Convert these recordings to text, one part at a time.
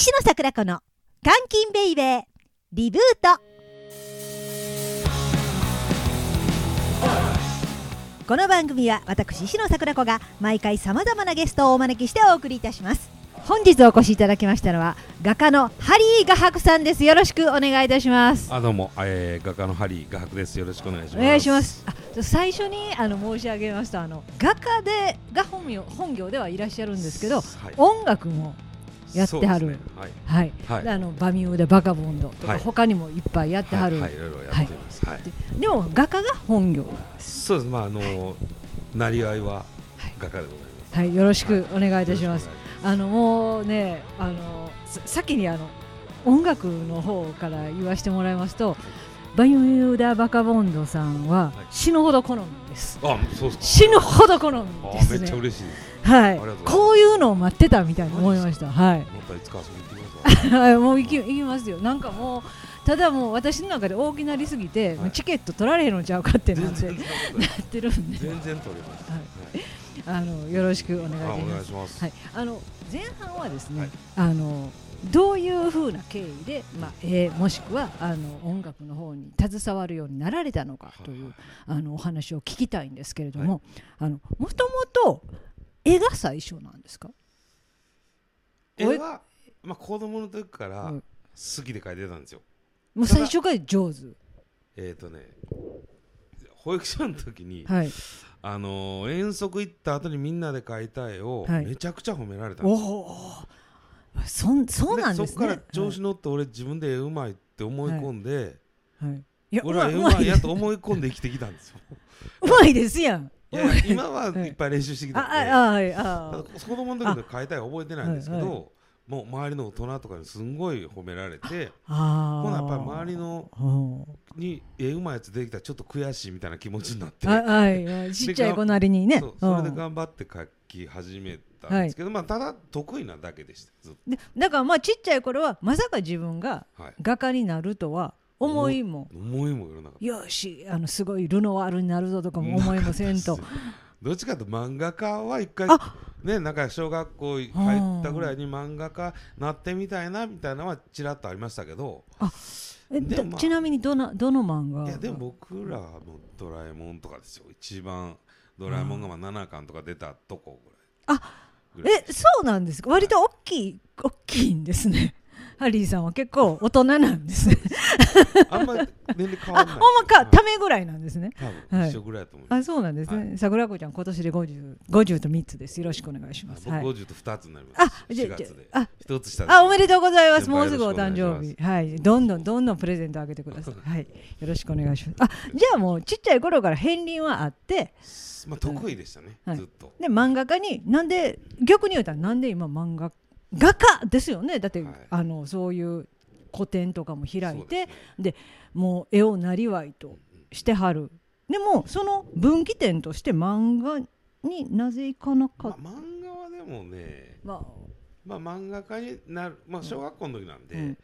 石野桜子の監禁ベイベーリブートこの番組は私石野桜子が毎回さまざまなゲストをお招きしてお送りいたします本日お越しいただきましたのは画家のハリー画伯さんですよろしくお願いいたしますあどうも、えー、画家のハリー画伯です。よろしくお願いします。お願いします。あ最初にあの申し上げますとあの画家でが本名本業ではいらっしゃるんですけど、はい音楽もやってはる。ね。はい。はい、あのバミューダバカボンドとか、はい。他にもいっぱいやってはる、はい、はい、いろいろやってます。はい。でも画家が本業。そうです。まあ、あの、なりわいは画家でございます。はい。よろしくお願いいたします、あのもうねあのさ先にあの音楽の方から言わせてもらいますとバミューダバカボンドさんははい。死ぬほど好みです。あ、そうですか。死ぬほど好みあですね。めっちゃ嬉しいです。はい。こういうのを待ってたみたいに思いました。はい。はい、もう行き行きますよ。なんかもうただもう私の中で大きなりすぎて、はい。チケット取られへんのちゃうかってなってなってるんで、全然取れます。はい。はい。あのよろしくお願いします。はい、あの前半はですね、はい。あのどういうふうな経緯で、まあえーもしくはあの音楽の方に携わるようになられたのかというあのお話を聞きたいんですけれども、あのもともと絵が最初なんですか？絵は、まあ、子供の時からうん好きで描いてたんですよ。もう最初から上手。えっとね。保育所の時に、はい。あのー遠足行った後にみんなで描いた絵をはいめちゃくちゃ褒められたんですよおお。そんそうなんですね。そこから調子乗って俺自分で絵うまいって思い込んで、はい。はい。い俺は絵うまいやと思い込んで生きてきたんですよ。うまいですやん。いや今はいっぱい練習してきたんで、い子供の時の描いた絵覚えてないんですけど、はいはもう周りの大人とかにすんごい褒められてあ。ほなやっぱり周りのの。に絵うまいやつできたらちょっと悔しいみたいな気持ちになって、はいはいはい。ちっちゃい子なりにね。それでうん頑張って描き始めたんですけど、まあただ得意なだけでしたでだからまあちっちゃい頃はまさか自分が画家になるとは思いも。思いもよらなかった。よしあのすごいルノワールになるぞとかも思いもせんと。どっちかと漫画家は一回あねなんか小学校入ったぐらいに漫画家なってみたいなみたいなのはちらっとありましたけど。えまあちなみにどのどの漫画？いやでも僕らの「ドラえもん」とかですよ。一番ドラえもんがまあ7巻とか出たとこぐらい。あえそうなんですか？割と大きい大きいんですねハリーさんは結構大人なんです。ねあんまり年齢変わあらない。ほんまか。ためめぐらいなんですね。多はい。分一緒ぐらいだと思います。あそうなんですね、は桜子ちゃん今年で 50, 50と3つです。よろしくお願いします、僕はい、50と2つになります。あじゃ4月であ1つ下あおめでとうございます。もうすぐお誕生日。はい。どんどんどんどんプレゼントあげてください。はい。よろしくお願いします。あじゃあもうちっちゃい頃から片鱗はあって。まあ得意でしたね。はい。ずっと。で漫画家になんで逆に言うたらなんで今漫画画家ですよね。だって、はい。あのそういう個展とかも開いてですね。もう絵をなりわいとしてはる。でもその分岐点として漫画になぜいかなかった、まあ漫画はでもねままあ漫画家になるまあ小学校の時なんで、うん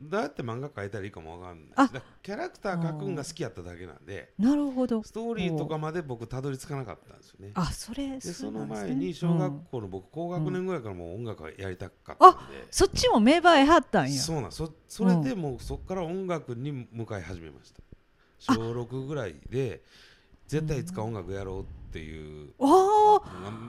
どうやって漫画描いたらいいかもわかんない。キャラクター描くんが好きやっただけなんで。あなるほど。ストーリーとかまで僕たどり着かなかったんですよね。あそれでその前に小うん学校の僕高学年ぐらいからもう音楽がやりたかったんで、そっちも芽生えはったんや。そうなんそそれでもうそこから音楽に向かい始めました。小6ぐらいで絶対いつか音楽やろうっていうおー。な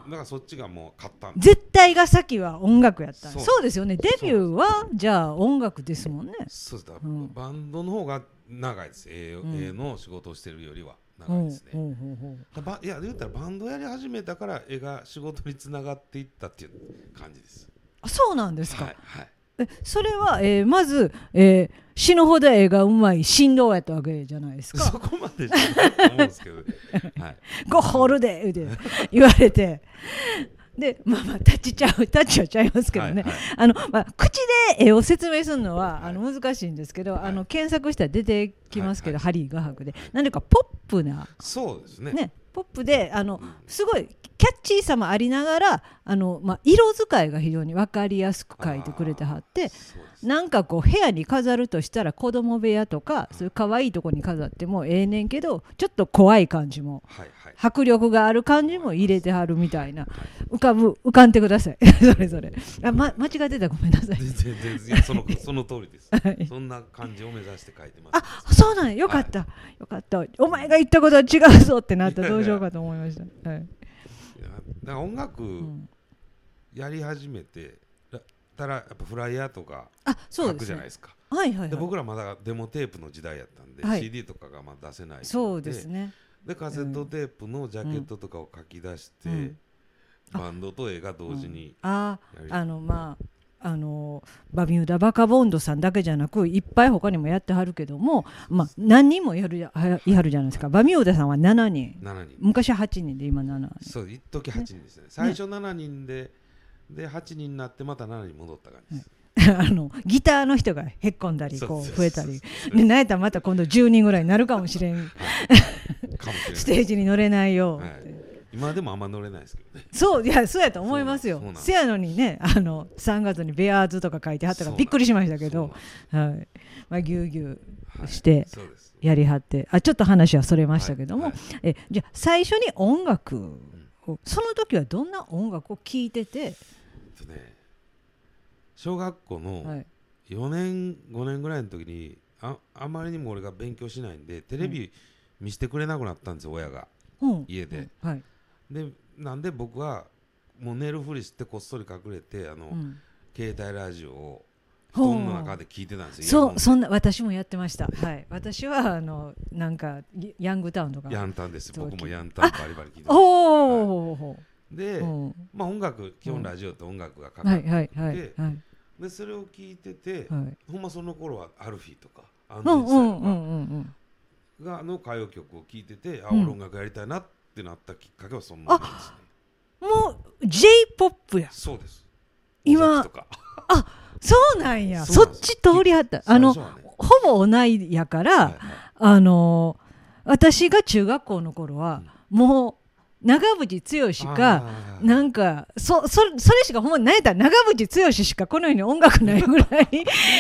なんかそっちがもう勝った絶対が先は音楽やったそう。そうですよね。デビューはじゃあ音楽ですもんね。そうです。だ、うん。バンドの方が長いです。絵うん。絵の仕事をしてるよりは。うん長いですね、うん。うんうんだばいや言ったらバンドやり始めたから絵が仕事につながっていったっていう感じです。あそうなんですか、はいはい。えそれは、えーまず、えー死ぬほど絵がうまい振動やったわけじゃないですか。そこまでじゃないと思うんですけど、ね、はい「ゴッホルで」って言われて。でまあまあタッチちゃうタッチはちゃいますけどね、はいはい。あのまあ、口で絵を説明するのは、はい。あの難しいんですけど、はい。あの検索したら出てきますけど、はいハリー画伯で。何かポップな。そうですね。ねポップであのうん。すごいキャッチーさもありながらあの、まあ、色使いが非常に分かりやすく描いてくれてはってなんかこう部屋に飾るとしたら子供部屋とかそういう可愛いとこに飾ってもええねんけどちょっと怖い感じもはいはい。迫力がある感じも入れてはるみたいな。浮かぶ浮かんでください。それぞれ。あ、ま、間違ってたらごめんなさい。全然全然。その その通りです。はい。そんな感じを目指して書いてます。あそうなんや。よかった、よかった。お前が言ったことは違うぞってなった。らどうしようかと思いました、はいから音楽うん。やり始めてだたらやっぱフライヤーとかあそう書くじゃないですか。はいはい、はい、で僕らまだデモテープの時代やったんで、はい。CD とかがまだ出せないそうですね。でカセットテープのジャケットとかを書き出して、うん。あバンドと絵が同時にあやり、あのまああのバミューダ・バカボンドさんだけじゃなくいっぱい他にもやってはるけども、まあ、何人もやるやはいはるじゃないですか。バミューダさんは7人。7人。昔は8人で今7人。そう一時8人ですね。最初7人でで8人になってまた7人に戻った感じです、あのギターの人がへっこんだりこそうう増えたり。でなんやったらまた今度10人ぐらいになるかもしれん。ステージに乗れないよ。って、はい今でもあんま乗れないですけどね。そういやそうやと思いますよ。せやのにねあの3月にベアーズとか書いてはったからびっくりしましたけど。はい。まあぎゅうぎゅうはいしてやりはって。あちょっと話はそれましたけども、はい。はいえじゃあ最初に音楽をその時はどんな音楽を聴いてて、えっとね小学校のはい、4年5年ぐらいの時にああまりにも俺が勉強しないんでテレビ見せてくれなくなったんですよ親が。うん。家で、はいでなんで僕はもう寝るふりしてこっそり隠れてあの、うん、携帯ラジオを布団の中で聞いてたんですよそうそんな私もやってました。はい。私はあのなんかヤングタウンとか。ヤンタンです僕もヤンタンバリバリ聞いておお、で、うん。まあ音楽基本ラジオと音楽がかかってはいはいはいではい。でそれを聞いてて、はい。ほんまその頃はアルフィーとかアンデうんンスタイルとかうんうんうんうんがの歌謡曲を聴いてて、あうん。俺音楽やりたいなってなったきっかけはそんなんですねもう J-POP や。そうです。今尾崎とか。そうなんや。そっち通りはった。あのねほぼ同いやから、はいはい。あのー私が中学校の頃は、もう長渕剛かなんかそそそれしかほんま何やったら長渕剛しかこの世に音楽ないぐらい。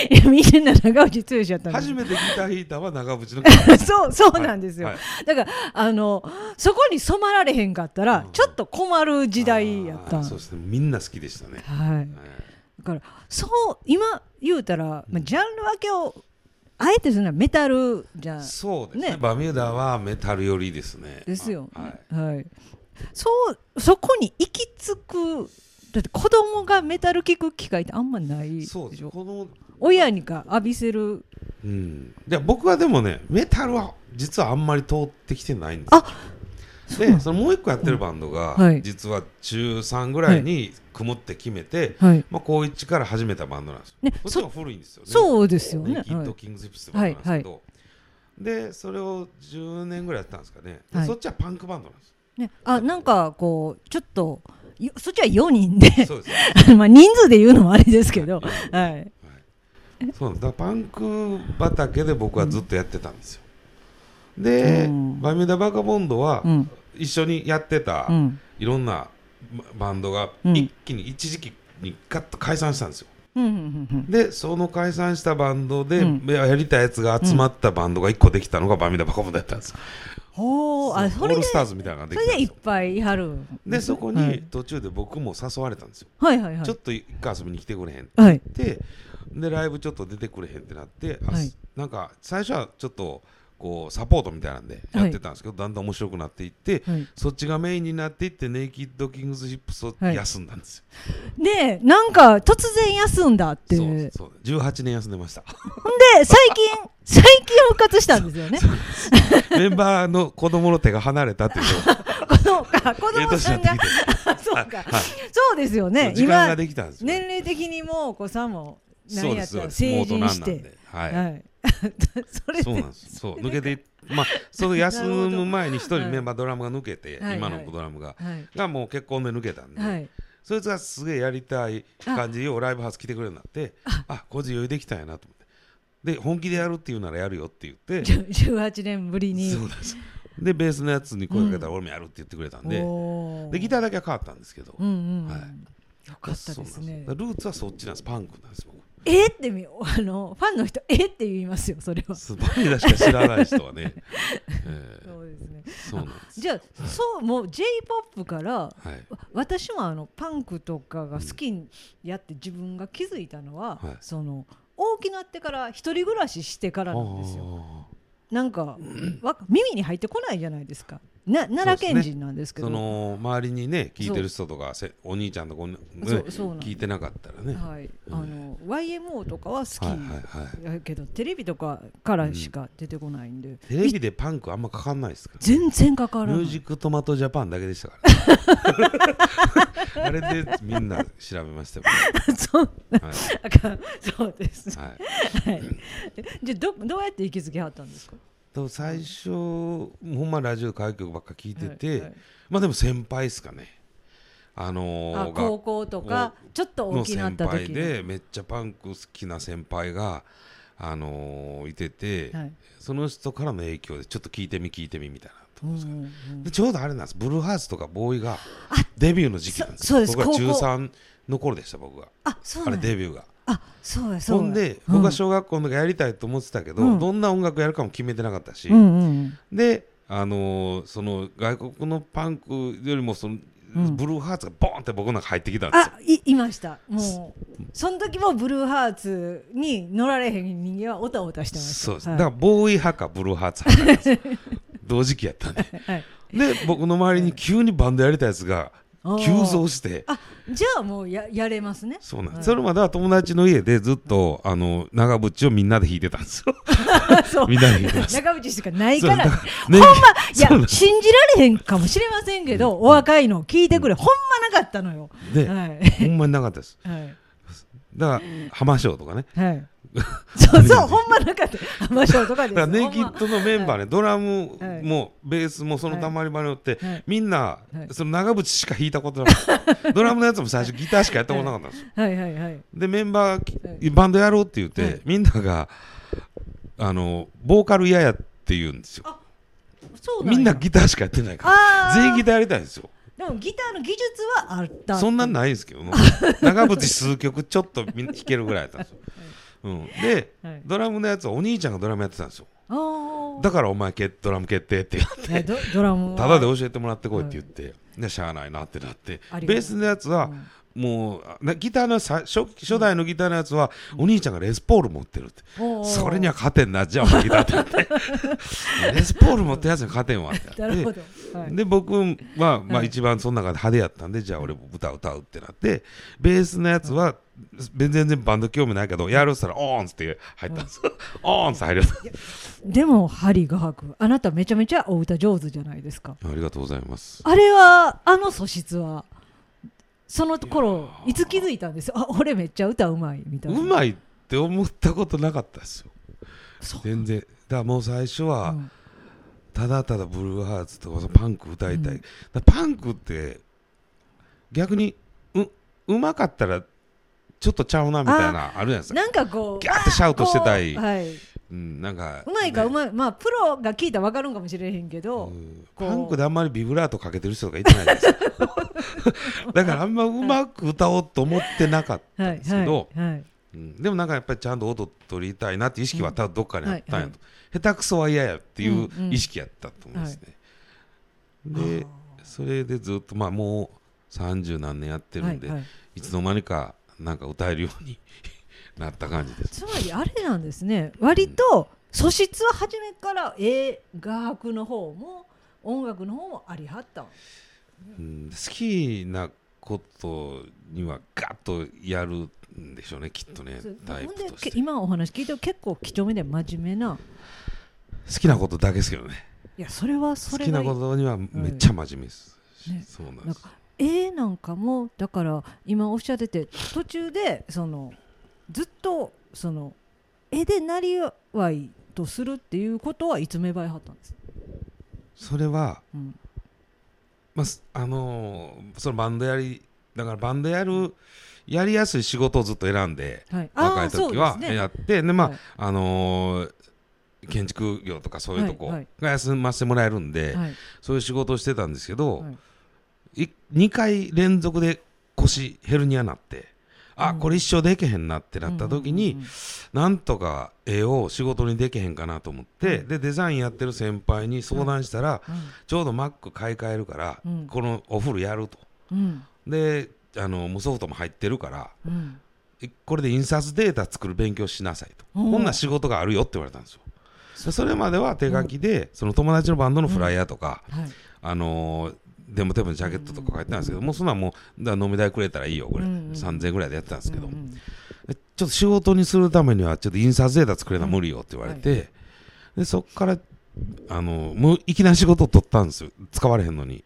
いやみんな長渕剛やった初めてギター弾いたのは長渕の そうそうなんですよ、はい。だからあのそこに染まられへんかったらうん。ちょっと困る時代やったそうですね。みんな好きでしたね、はい。はい。だからそう今言うたら、まあ、ジャンル分けをあえてするのはメタルじゃそうですね。ね。バミューダはメタル寄りですね。ですよ、はい。はい、そうそこに行き着くだって子供がメタル聴く機会ってあんまないでしそうです。ょこの親にか浴びせる。うん。で僕はでもねメタルは実はあんまり通ってきてないんですよ。あでそのもう一個やってるバンドが、はい。実は中3ぐらいに組むって決めて、はい。まあ、高1から始めたバンドなんですよ。ねこっちは古いんですよね。そうですよね。キッド・キングス・ヒップスってバンドなんですけど、でそれを10年ぐらいやったんですかね、そっちはパンクバンドなんですね、あなんかこうちょっとよそっちは4人で まあ人数で言うのもあれですけど、はい、そうなんです。だからパンク畑で僕はずっとやってたんですよ、で、うん。バミューダ・バカボンドはうん。一緒にやってたうん。いろんなバンドがうん。一気に一時期にガッと解散したんですよ。でその解散したバンドで、うん。やりたいやつが集まったバンドが1個できたのがバミューダ・バカボンドやったんです。よほう。あそオーれでルスターズみたいなのがでそれでいっきたんですよ。ぱいいはるでそこはい。に途中で僕も誘われたんですよ、はいはいはい。ちょっと一回遊びに来てくれへんってはい言ってでライブちょっと出てくれへんってなって、あはい。なんか最初はちょっとこうサポートみたいなんでやってたんですけど、だんだん面白くなっていってはい。そっちがメインになっていってネイキッド・キングス・ヒップスをはい。休んだんですよ、でなんか突然休んだってそうでそう。18年休んでました。最近 最近復活したんですよね。メンバーの子供の手が離れたっていう 子供か子ええ供さんが そうか。はいそうですよね。時間が今できたんですよ、年齢的にもうお子さんもそう何やったら成人して。で。はい、はいそれでそうなんです。そう。抜けていまあその休む前に一人はいメンバードラムが抜けて、はい今のドラムが、はい。がもう結婚で抜けたんで、はい。そいつがすげえやりたい感じをライブハウス来てくれるようになってあ。こいつ余裕できたんやなと思って。で本気でやるっていうならやるよって言ってじゅ18年ぶりに。そうです。でベースのやつに声かけたら俺もやるって言ってくれたんで,、でギターだけは変わったんですけど、はい。よかったですね。ルーツはそっちなんです。パンクなんです僕えってみあのファンの人えって言いますよそれは。スパイダーしか知らない人はね、えそうですね。ーそうなんです。じゃあそうもう j p o p からはい。わ私もあのパンクとかが好きにやって自分が気づいたのは、はい。その大きなってから一人暮らししてからなんですよ。なんかわ耳に入ってこないじゃないですか。な奈良県人なんですけど。その周りにね聞いてる人とかせお兄ちゃんとこ、ね、聞いてなかったらね、はい、あの YMO とかは好き。はいはいはい。やけどテレビとかからしか出てこないんで、テレビでパンクあんまかかんないですから全然かからない。ミュージックトマトジャパンだけでしたから、あれでみんな調べましたよ、そうはい。そうです、はい、はい、じゃあどどうやって行きつけはったんですか？と最初ほんまラジオ歌謡曲ばっか聞いてて、はいはい。まあでも先輩ですかね。あのーあ高校とかちょっと大のきなった先輩時でめっちゃパンク好きな先輩が、あのーいてて、はい。その人からの影響でちょっと聞いてみ聞いてみみたいなとでうんうんでちょうどあれなんです。ブルーハーツとかボーイがデビューの時期なんですそそうです。僕は中高校3の頃でした僕が。あれデビューがあそうやそうや。ほんでうん。僕は小学校の時やりたいと思ってたけど、うん。どんな音楽やるかも決めてなかったし、うんうんであのーその外国のパンクよりもその、うん。ブルーハーツがボーンって僕の中入ってきたんですよ。あいいました。もうその時もブルーハーツに乗られへん人間はおたおたしてました。そうです、はい。だからボーイ派かブルーハーツ派かなんですよ。同時期やったんで。はい。で僕の周りに急にバンドやりたいやつが急増して。あじゃあもうややれますね。そうなんです、はいそれまでは友達の家でずっとあの長渕をみんなで弾いてたんですよ。みんなで弾いてました。長渕しかないから。そうだからほんまいや信じられへんかもしれませんけど、お若いの聞いてくれ、ほんまなかったのよ。で、はい。ほんまになかったです。はい。だから浜翔とかね。はい。そうそう、ほんまなかった。浜翔とかです。だからネイキほんま。ッドのメンバーね、ドラムはい。もベースもそのたまり場によって、はい。みんな、はい。その長渕しか弾いたことなかった。ドラムのやつも最初ギターしかやったことなかったんですよ、はい。はいはい。でメンバーバンドやろうって言って、はい。みんながあのボーカル嫌やって言うんですよ。そうなんや。みんなギターしかやってないから。全員ギターやりたいんですよ。でもギターの技術はあった。そんなんないですけどね。長渕数曲ちょっと弾けるぐらいやったんですよ、うん、ではい。ドラムのやつはお兄ちゃんがドラムやってたんですよ。だからお前けドラム決定って言って。ドドラムは？ただで教えてもらってこいって言って、でしゃあないなってなって。ベースのやつは、うん。もうなギターのさ初初代のギターのやつは、お兄ちゃんがレスポール持ってるって、それには勝てんなじゃあお前ギターって。なってレスポール持ってるやつに勝てんわってなって。なるほど。はい。で僕は、まあ、はい。一番その中で派手やったんでじゃあ俺も歌歌うってなってベースのやつは全然バンド興味ないけどやるっつったらオーンっつって入ったんです。よ、オーンって入るでも針が吐く。あなためちゃめちゃお歌上手じゃないですか。ありがとうございます。あれはあの素質はその頃いつ気づいたんです？よ。あ俺めっちゃ歌うまいみたいな。うまいって思ったことなかったですよ。全然。だからもう最初は、うん。ただただブルーハーツとかパンク歌いたい、うん。パンクって逆にううまかったらちょっとちゃうなみたいなあるじゃないですかなんかこうギャーってシャウトしてたい。はい、うん、なんかうまいかうねまい、まあプロが聞いたら分かるんかもしれへんけど、パンクであんまりビブラートかけてる人がいてないですか だからあんまうまく歌おうと思ってなかったはいんですけど、はいはいうん。でもなんかやっぱりちゃんと音取りたいなって意識は多分どっかにあったんやと、はいはい。下手くそは嫌やっていううんうん。意識やったと思うんですね、であ。それでずっとまあもう三十何年やってるんで、はいはい。いつの間にかなんか歌えるようになった感じです。つまりあれなんですね。割と素質は初めから映画学の方も音楽の方もありはった。んうん。好きなことにはガッとやるんでしょうねきっとねタイプとして。け今お話聞いて結構几帳面で真面目な。好きなことだけですけどね。いやそれはそ好きないことにはめっちゃ真面目です、ね。そうなんです絵なんかもだから今おっしゃってて途中でそのずっとその絵でなりわいとするっていうことはいつ芽生えはったんです、それは、うん。まあすあのーそのバンドやりだからバンドやるやりやすい仕事をずっと選んではい、若い時はやってでまあ、はい。あのー建築業とかそういうとこが休ませてもらえるんで、はい。そういう仕事をしてたんですけど、はいい2回連続で腰ヘルニアになってあ、うん。これ一生できへんなってなった時に、うんうんうんなんとか絵を仕事にできへんかなと思って、うん。でデザインやってる先輩に相談したら、うん。ちょうど Mac 買い替えるから、うん。このお風呂やると。うん。であのもうソフトも入ってるからこれで印刷データ作る勉強しなさいと、こんな仕事があるよって言われたんですよ。でそれまでは手書きで、その友達のバンドのフライヤーとか、はい。あのーデモテープのジャケットとか書いてたんですけど、もうそんなんもうだ飲み代くれたらいいよこれ、うんうん3000円ぐらいでやってたんですけど、うんうんでちょっと仕事にするためにはちょっと印刷データ作れな無理よって言われて、でそっからあのもういきなり仕事を取ったんですよ。使われへんのに。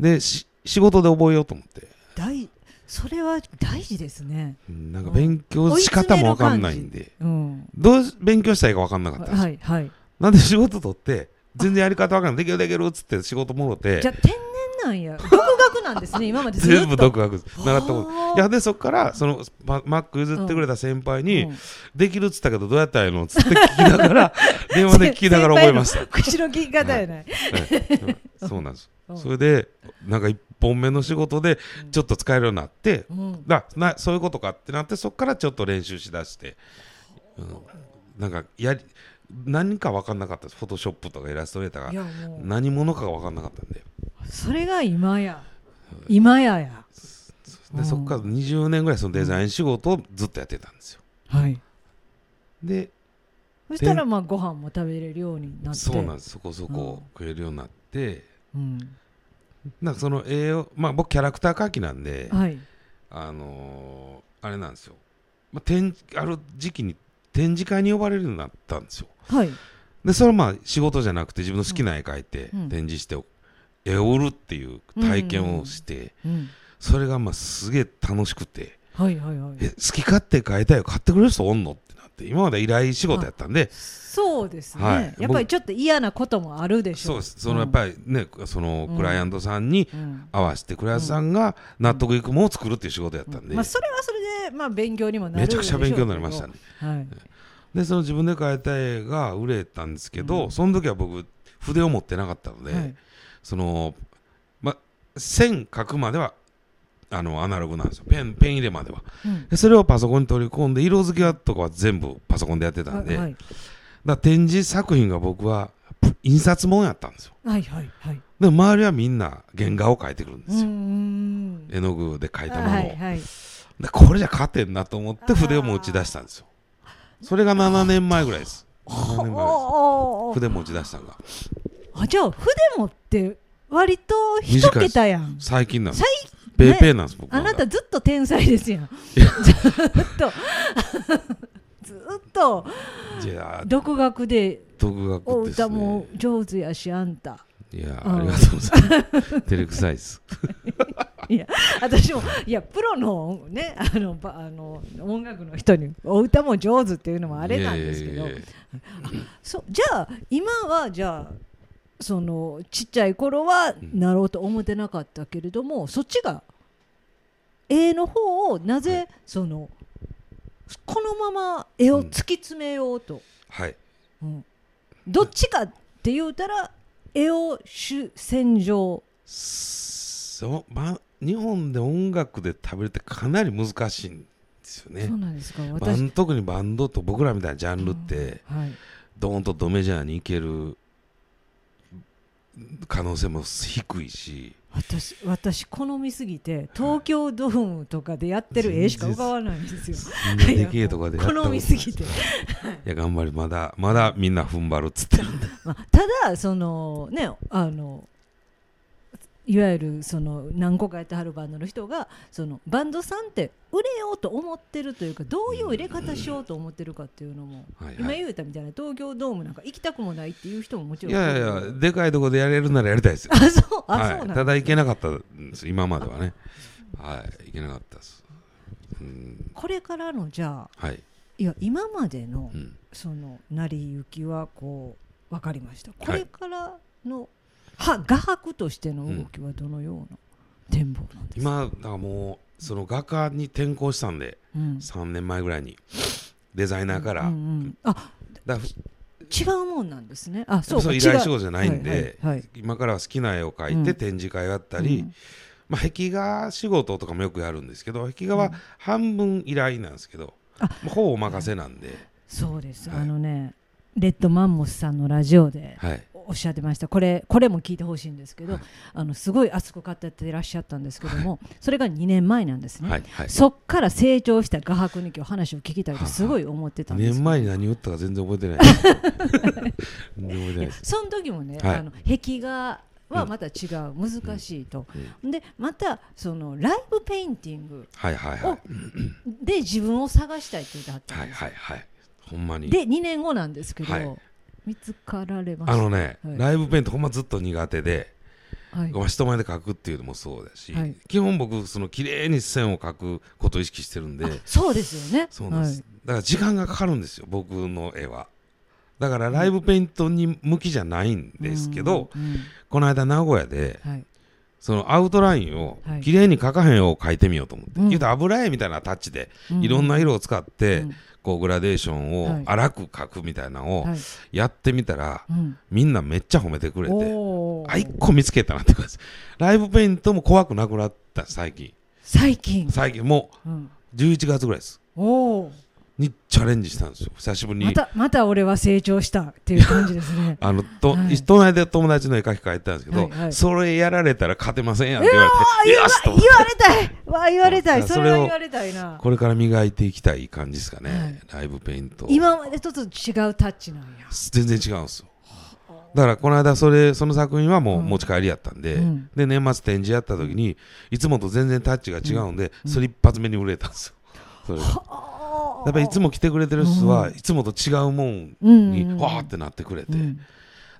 でし仕事で覚えようと思って。大それは大事ですね。うんなんか勉強仕方もわかんないんで。うん。どう勉強したらいいかわかんなかったんですよ、はいはい。なんで仕事取って全然やり方わかんない。できるできるっつって仕事もろて。じゃあ天然なんや。独学なんですね。今まで。全部独学です。習ったこと。はあ。いやでそっからそのママック譲ってくれた先輩に、うん。できるっつったけどどうやったらいいのっつって聞きながら 電話で聞きながら覚えました。口の聞き方やない。はい。そうなんです。うんそれでなんか一本目の仕事でちょっと使えるようになって、うん。だなそういうことかってなってそこからちょっと練習しだして、うん、なんかやり何か分かんなかったですフォトショップとかイラストレーターいが何者かが分かんなかったんでそれが今や。今やや。でそこから20年ぐらいそのデザイン仕事をずっとやってたんですよはい。でそしたらまあご飯も食べれるようになって。そうなんですそこそこ食えるようになって、うん。なんかその絵をまあ僕キャラクター描きなんで、はい。あのーあれなんですよ、まあ、展ある時期に展示会に呼ばれるようになったんですよ。はい。でそれはまあ仕事じゃなくて自分の好きな絵描いてうん。展示して絵を売るっていう体験をして、うん。それがまあすげえ楽しくてはいはいはい。え好き勝手描いたいよ買ってくれる人おんのってなって今まで依頼仕事やったんでそうですね、はい。やっぱりちょっと嫌なこともあるでしょそうです。そのやっぱりね、そのうんクライアントさんにうん。合わせてクライアントさんが納得いくものを作るっていう仕事やったんで、まあ、それはそれで、まあ、勉強にもなるめちゃくちゃ勉強になりましたね。た、はい。でその自分で描いた絵が売れたんですけど、うん。その時は僕筆を持ってなかったので、はい。そのま線描くまではあのアナログなんですよ。ペンペン入れまでは。うん。でそれをパソコンに取り込んで色付けはとかは全部パソコンでやってたんで、はいだ展示作品が僕はプ印刷物やったんですよ。はいはいはい。で周りはみんな原画を描いてくるんですよ、ん絵の具で描いたものを、はいはい。でこれじゃ勝てんなと思って筆も打ち出したんですよ。それが7年前ぐらいです。7年前です。筆持ち出したのが。あじゃあ筆持って割と一桁やん。最近なんです。最ペーペーなんです僕あなたずっと天才ですやん。ずっと。ずっと。じゃあ独学で。独学おです歌もね上手やしあんたいやうん。ありがとうございます。照れくさいです。私もいやプロのねあのばあの音楽の人にお歌も上手っていうのもあれなんですけど。いやいやいやそうじゃあ今はじゃあそのちっちゃい頃はんなろうと思ってなかったけれども、そっちが絵の方をなぜ、はい。そのこのまま絵を突き詰めようと、はい。うん。どっちかって言うたら絵を主戦場。そう。ま日本で音楽で食べるってかなり難しいんですよね。そうなんですか。特にバンドと僕らみたいなジャンルってはい。ドーンとドメジャーに行ける可能性も低いし。私私好みすぎて東京ドームとかでやってる絵しか浮かばないんですよ。でけえとかで好みすぎて、いや頑張りまだまだみんな踏ん張るっつって まあ、ただそのねあのいわゆるその何個かやってはるバンドの人がそのバンドさんって売れようと思ってるというかどういう入れ方しようと思ってるかっていうのも、はいはい。今言うたみたいな東京ドームなんか行きたくもないっていう人ももちろん。いやいやでかいとこでやれるならやりたいですよ。あそうあ、はい、そうなんただ行けなかったんです。今まではね。はい。行けなかったです。うん。これからのじゃあはい、いや今までのうん、その成り行きはこう分かりました。これからの、は画伯としての動きはどのような展望なんですか、今だからもうその画家に転校したんでうん。3年前ぐらいにデザイナーから、うんうんあだから違うもんなんですね。あそうか。そう依頼仕事じゃないんで、はいはいはい。今からは好きな絵を描いてうん。展示会をやったり、うん。まあ、壁画仕事とかもよくやるんですけど壁画はうん。半分依頼なんですけど、うほぼお任せなんで、そうです、はい。あのねレッドマンモスさんのラジオではいおっしゃってました。これこれも聞いてほしいんですけど、はいあのすごい熱く語っていらっしゃったんですけども、それが2年前なんですね、はいはい。そっから成長した画伯に今日話を聞きたいとすごい思ってたんです。2よ年前に何言ったか全然覚えてない。その時もね、はい。あの壁画はまた違う、難しいと、でまたそのライブペインティングはいはいはい。で自分を探したいって言ってはったんはいです、はいはいほんまに。で2年後なんですけど、はい見つかられました。あのね、はい。ライブペイントほんまずっと苦手で、はい。まあ人前で描くっていうのもそうだし、はい。基本僕その綺麗に線を描くことを意識してるんであそうですよね。そうなんです、だから時間がかかるんですよ僕の絵は。だからライブペイントに向きじゃないんはいですけど、うんうんこの間名古屋ではい。そのアウトラインをはい。綺麗に描かへんを描いてみようと思って、うん。言うと油絵みたいなタッチでうん。いろんな色を使って、うんこうグラデーションはい。を荒く描くみたいなのをはい。やってみたら、うん。みんなめっちゃ褒めてくれてあ一個見つけたなって感じ。ライブペイントも怖くなくなった最近。最近、最近もうん、う11月ぐらいです。おおにチャレンジしたんですよ。久しぶりに。またまた俺は成長したっていう感じですね。あのと、はい。隣で友達の絵描き描いてたんですけど、はいはい。それやられたら勝てませんやんって言われて、よしと。言われたい。わ言われたい。それは言われたいな。これから磨いていきたい感じですかね、はい。ライブペイント今までとちょっと違うタッチなんや。全然違うんですよ。だからこの間それその作品はもううん。持ち帰りやったんで、うん。で年末展示やった時にいつもと全然タッチが違うんで、うん。それ一発目に売れたんですよ。それがやっぱりいつも来てくれてる人は、うん。いつもと違うもんうんにうん。わーってなってくれて、うん。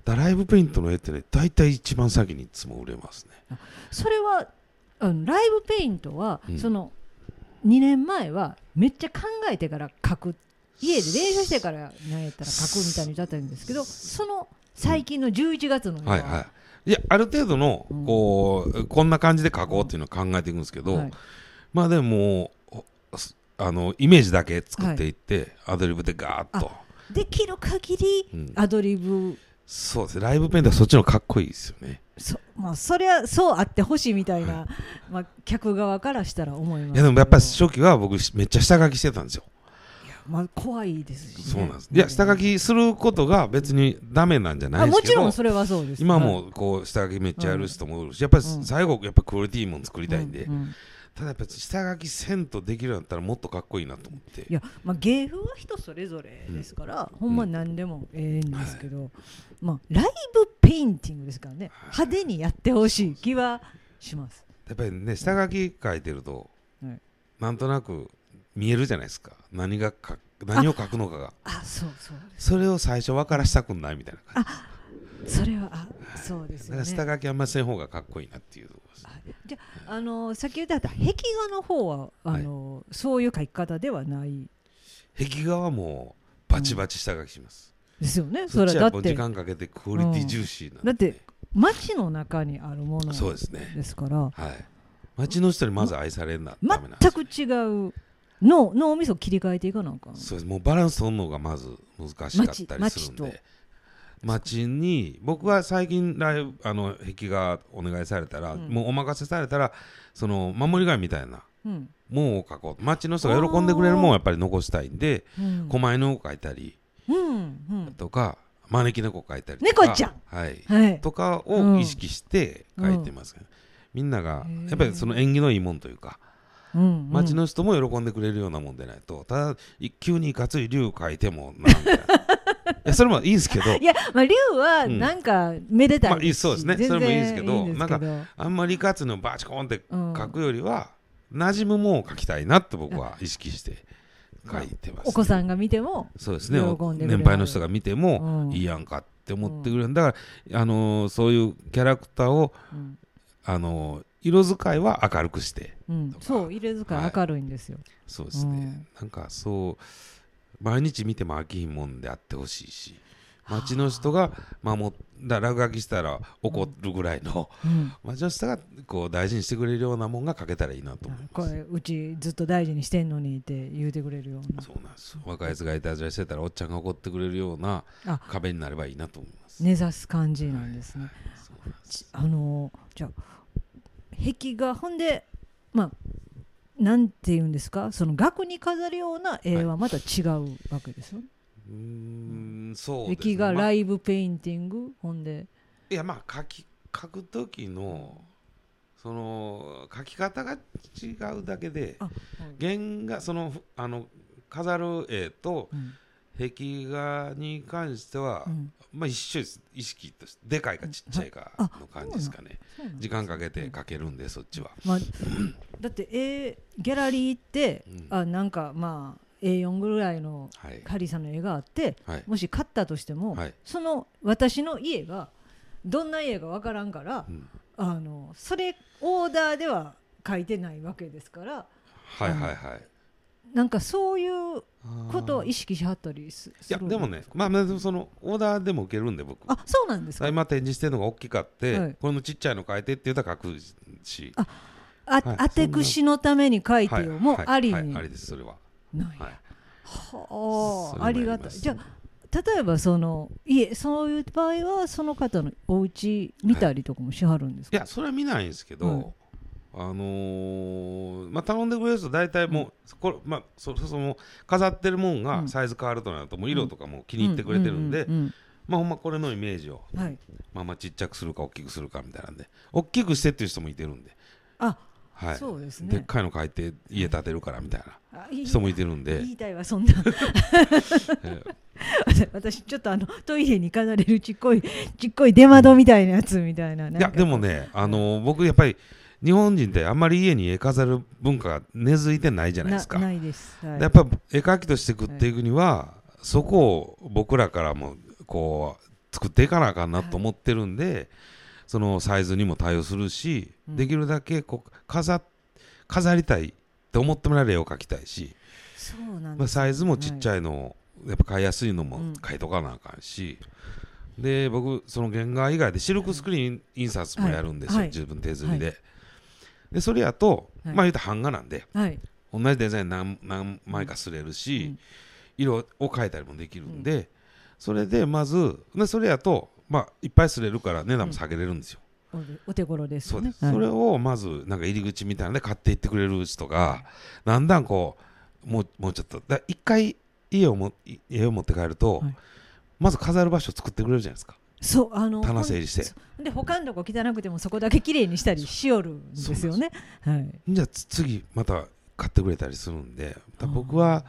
だライブペイントの絵ってね大体一番先にいつも売れますね。それはあのライブペイントは、うん。その2年前はめっちゃ考えてから描く。家で練習してから何やったら描くみたいにだったんですけどその最近の11月のは。いはい。いやある程度のうん。こう、こんな感じで描こうっていうのを考えていくんですけど、はい。まあでもおあのイメージだけ作っていって、アドリブでガーッと。できる限りうん。アドリブ、そうですね。ライブペイントはそっちのかっこいいですよね。そまあ、それはそうあってほしいみたいな、まあ、客側からしたら思います。いやでもやっぱり初期は僕めっちゃ下書きしてたんですよ。まあ、怖いですそうなんです。いや下書きすることが別にダメなんじゃないですけどちろんそれはそうです。今はいもこう下書きめっちゃやる人もいるしやっぱりうん。最後やっぱクオリティいいもん作りたいんで、ただやっぱり下書きせんとできるようになったらもっとかっこいいなと思って。いや、まあ、芸風は人それぞれですから、ほんま何でもええんですけど、まあ、ライブペインティングですからね派手にやってほしい気はします。やっぱりね下書き書いてると、はい。なんとなく見えるじゃないですか。何がか何を書くのかが。あそうそうそれを最初分からしたくないみたいな感それはあそうですね。下書きあんません方がかっこいいなっていうじゃあ、あのさっき言った壁画の方はあの、そういう書き方ではない？壁画はもうバチバチ下書きします、ですよね。それだって時間かけてクオリティ重視なだって街の中にあるものそうですねですからはい。街の人にまず愛されるな全く違う。脳脳みそ切り替えていかなあかん。そうです。もうバランス取るのがまず難しかったりするんで街に僕は最近ライブあの壁画お願いされたら、うん。もうお任せされたらその守り神みたいなうん。もんを描こう。街の人が喜んでくれるもんをやっぱり残したいんでうん。狛犬を描いたりうんうん。とか招き猫描いたりとか猫ちゃん。はい。はい。とかを意識して描いてます、みんながやっぱりその縁起のいいもんというかうんうん。街の人も喜んでくれるようなもんでないとただい急にいかつい竜描いてもなみたいないやそれもいいですけど。いや、まあ、竜はうん。なんかめでたいまあいいそうですね。それもいいですけどいいんですけど。あんまりいかついのバチコーンってうん。描くよりは、馴染むもんを描きたいなって僕は意識して描いてます、お子さんが見てもそうですね。年配の人が見ても、うん。いいやんかって思ってくれる、だから、あのーそういうキャラクターを、うん。あのー色使いは明るくしてうん。そう入れ使い明るいんですよ。そうですね、なんかそう毎日見ても飽きひんもんであってほしいし町の人が守っだ落書きしたら怒るぐらいの、うん町の人がこう大事にしてくれるようなもんが書けたらいいなと思います。これうちずっと大事にしてんのにって言うてくれるようなそうなんです若いやつがいたずらしてたらおっちゃんが怒ってくれるようなあ壁になればいいなと思います。根ざす感じなんですね。そうなんですあのじゃあ壁画ほんでまあなんて言うんですか？その額に飾るような絵はまた違うわけですよ、うーんそうです壁ね。まあ画ライブペインティング？ほんで。いやまあ書き書く時のその書き方が違うだけであ、原画そのふあの飾る絵とうん壁画に関しては、うん。まあ一緒です。意識としてでかいかちっちゃいかあの感じですかね。時間かけて描けるんでそっちは、まあ、だって絵ギャラリーって、うん。あなんかまあ A4 ぐらいのはい。ハリーさんの絵があってはい。もし買ったとしても、はい、その私の家がどんな家かわからんからうん。あのそれオーダーでは書いてないわけですからはいはいはいなんかそういうことをい意識しはったりすするやでもねまあまあそのオーダーでも受けるんで僕。あそうなんですか？今展示してるのが大きかって、はい。このちっちゃいの書いてって言ったら書くし。ああ、はい。当て串のために書いてよ、もうありに、はい、ありですそれは。ない。はい。はあありがたい。じゃあ例えばその家そういう場合はその方のお家見たりとかもしはるんですか、いやそれは見ないんですけど、はいあのーまあ頼んでくれる人大体もう、これまあそそその飾ってるもんがうん。サイズ変わるとなるともう色とかも気に入ってくれてるんで、ううまあほんまこれのイメージをうんはい。まあまあちっちゃくするか大きくするかみたいなんで大きくしてっていう人もいてるんで、あ、はい、そうですね。でっかいの書いて家建てるからみたいな人もいてるんで、言いたいわそんな。えー 私ちょっとあのトイレに飾れるちっこいちっこい出窓みたいなやつみたいないやでもね、あのー僕やっぱり日本人ってあんまり家に絵飾る文化が根付いてないじゃないですか。ないです、はい。やっぱ絵描きとして食っていくには、そこを僕らからもこう作っていかなあかんなと思ってるんで、そのサイズにも対応するし、うん。できるだけこう飾飾りたいって思ってもらえる絵を描きたいし、そうなんまあ、サイズもちっちい、ゃいのをやっぱ買いやすいのもうん。買いとかなあかんし、で僕その原画以外でシルクスクリーン印刷もやるんですよ、はい。自分手刷りで。でそれやと、はい。まあ言うと版画なんではい。同じデザイン何何枚かすれるし、うん。色を変えたりもできるんで、それでまずでそれやと、まあ、いっぱいすれるから値段も下げれるんですよ。おお手頃ですそうです、それをまずなんか入り口みたいなので買っていってくれる人がだんだんこうもうもうちょっとだ一回家をもい家を持って帰ると、はい。まず飾る場所を作ってくれるじゃないですかそうあの棚整理して。で他のとこ汚くてもそこだけ綺麗にしたりしよるんですよね。はい。じゃあつ次また買ってくれたりするんでだ僕は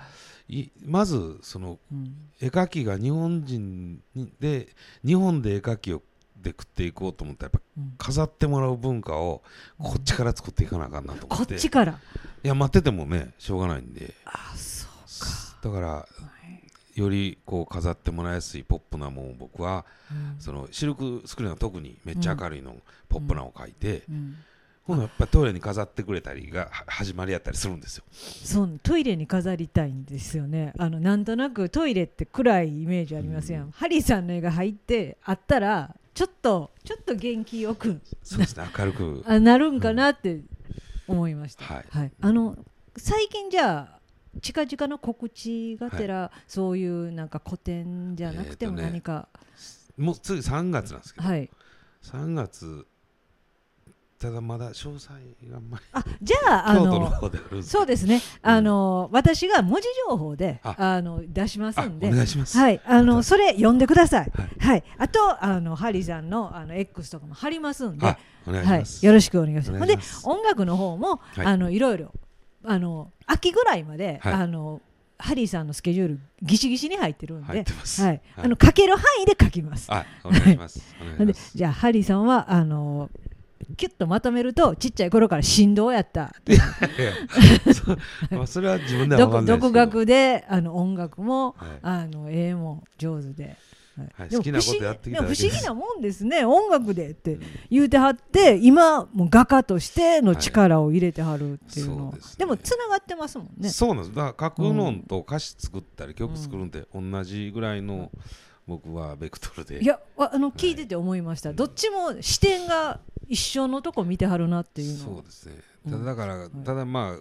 いまずそのうん。絵描きが日本人にで日本で絵描きをで食っていこうと思ったらやっぱうん。飾ってもらう文化をこっちから作っていかなあかんなと思こっってちから。いや待っててもねしょうがないんで。あそうだからはいよりこう飾ってもらいやすいポップなものを僕はうん。そのシルクスクリーンは特にめっちゃ明るいの、ポップなのを描いて、うん。今度やっぱりトイレに飾ってくれたりがは始まりやったりするんですよ。そうトイレに飾りたいんですよね。あのなんとなくトイレって暗いイメージありますやん、うん。ハリーさんの絵が入ってあったらちょっとちょっと元気よくそうですね明るく。あなるんかなって思いました、はい。あの最近じゃあ近々の告知がてら、そういうなんか個展じゃなくても何か、もう次3月なんですけど、はい。3月ただまだ詳細があんまりあじゃああのそうですね。あの、私が文字情報であ。あの出しますあんで。お願いします。はい、あのそれ読んでください。はい。はい、あとあのハリーさんのあの X とかも貼りますんで、あお願いしはい。よろしくお願いしおます。します。音楽の方も、はい。あのいろいろあの秋ぐらいまで、はいあのハリーさんのスケジュールギシギシに入ってるんで。はい、あの書ける範囲で書きます。あお願いします。お願いします。じゃあハリーさんはあのキュッとまとめるとちっちゃい頃から振動やった。いやそうまあそれは自分では分かんないです。独学であの音楽も、はいあの絵も上手で。はい。好きなことやってきた不思議なもんですね音楽でって。言うてはって今もう画家としての力を入れてはるっていうの、は。い。ですね。でもつながってますもんね。そうなんです。だから書くのん。と歌詞作ったり曲作るんって同じぐらいの僕はベクトルで。いやわあの聞いてて思いました、どっちも視点が一緒のとこ見てはるなっていうのそうですね。うん。ただだから、ただまあ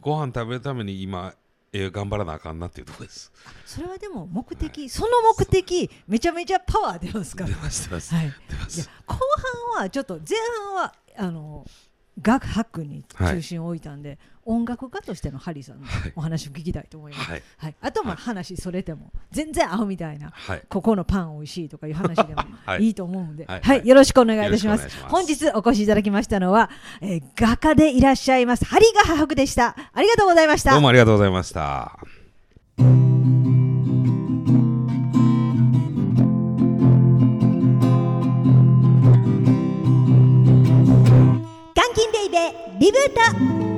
ご飯食べるために今えー頑張らなあかんなっていうところです。それはでも目的、その目的めちゃめちゃパワー出ますから。出ます。はい、出ます。いや後半はちょっと前半はあの楽白に中心を置いたんで、音楽家としてのハリーさんのはい。お話を聞きたいと思います。はい。はい、あとまあ話それても全然合うみたいなはい。ここのパン美味しいとかいう話でも はい。い。いと思うんで、は、はい。い。よろしくお願いいたします。本日お越しいただきましたのは、えー画家でいらっしゃいますハリーガハフでした。ありがとうございました。どう。もありがとうございましたでリブート。